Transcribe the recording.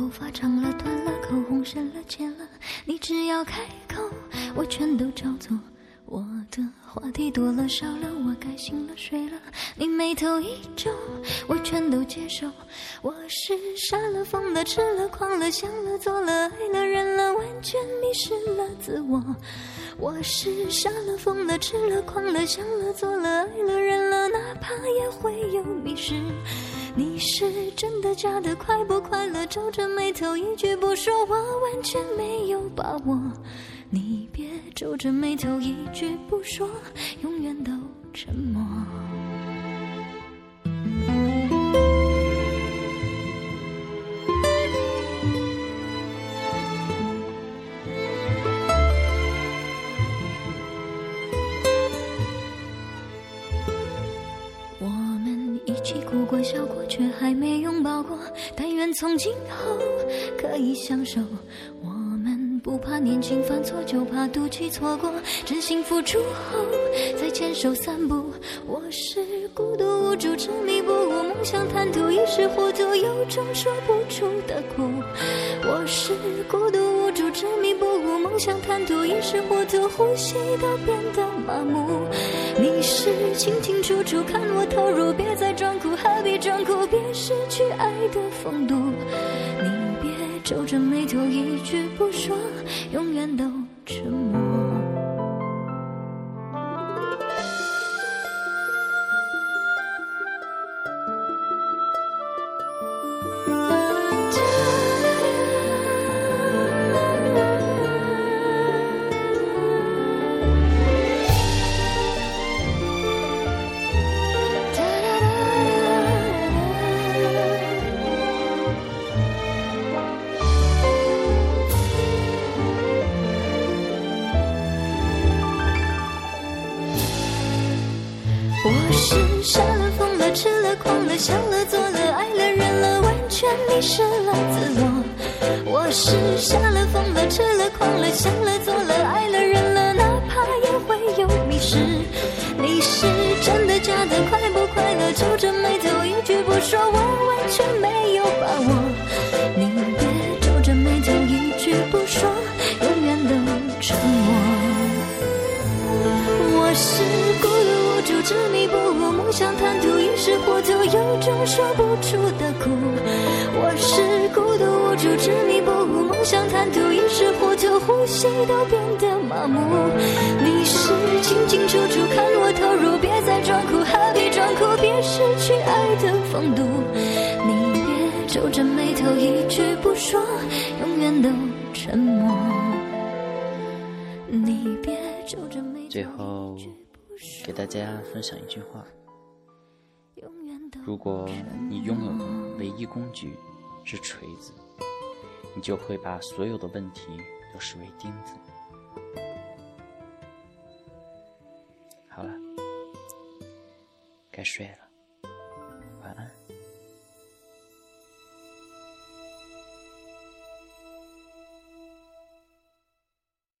头发长了、短了，口红深了、浅了，你只要开口，我全都照做。我的话题多了少了，我该醒了睡了，你眉头一皱，我全都接受。我是傻了疯了痴了狂了想了做了爱了忍了，完全迷失了自我。我是傻了疯了痴了狂了想了做了爱了忍了，哪怕也会有迷失。你是真的假的快不快乐？皱着眉头一句不说，我完全没有把握。你别皱着眉头，一句不说，永起哭过、笑过，却还没拥抱过。但愿从今后可以相守。我们。不怕年轻犯错，就怕赌气错过。真心付出后，再牵手散步。我是孤独无助，执迷不悟，梦想贪图，一时糊涂，有种说不出的苦。我是孤独无助，执迷不，梦想贪图，一时糊涂，呼吸都变得麻木。你是清清楚楚看我投入，别再装酷，何必装酷？别失去爱的风度。你别。皱着眉头，一句不说，永远都沉默。是傻了疯了吃了狂了想了，做了，爱了，忍了，完全迷失了自我。我是傻了，疯了，吃了，狂了，想了，做了，爱了，忍了，哪怕也会有迷失。你是真的假的，快不快乐？皱着眉头，一句不说，我梦想贪图，一时糊涂。有种说不出的苦，我是孤独无助、执迷不悟、梦想贪图、一时糊涂，呼吸都变得麻木。你是清清楚楚看我投入，别再装酷，何必装酷？别失去爱的风度。你别皱着眉头，一句不说，永远都沉默。你别皱着眉头，最后给大家分享一句话。如果你拥有的唯一工具是锤子，你就会把所有的问题都视为钉子。好了，该睡了。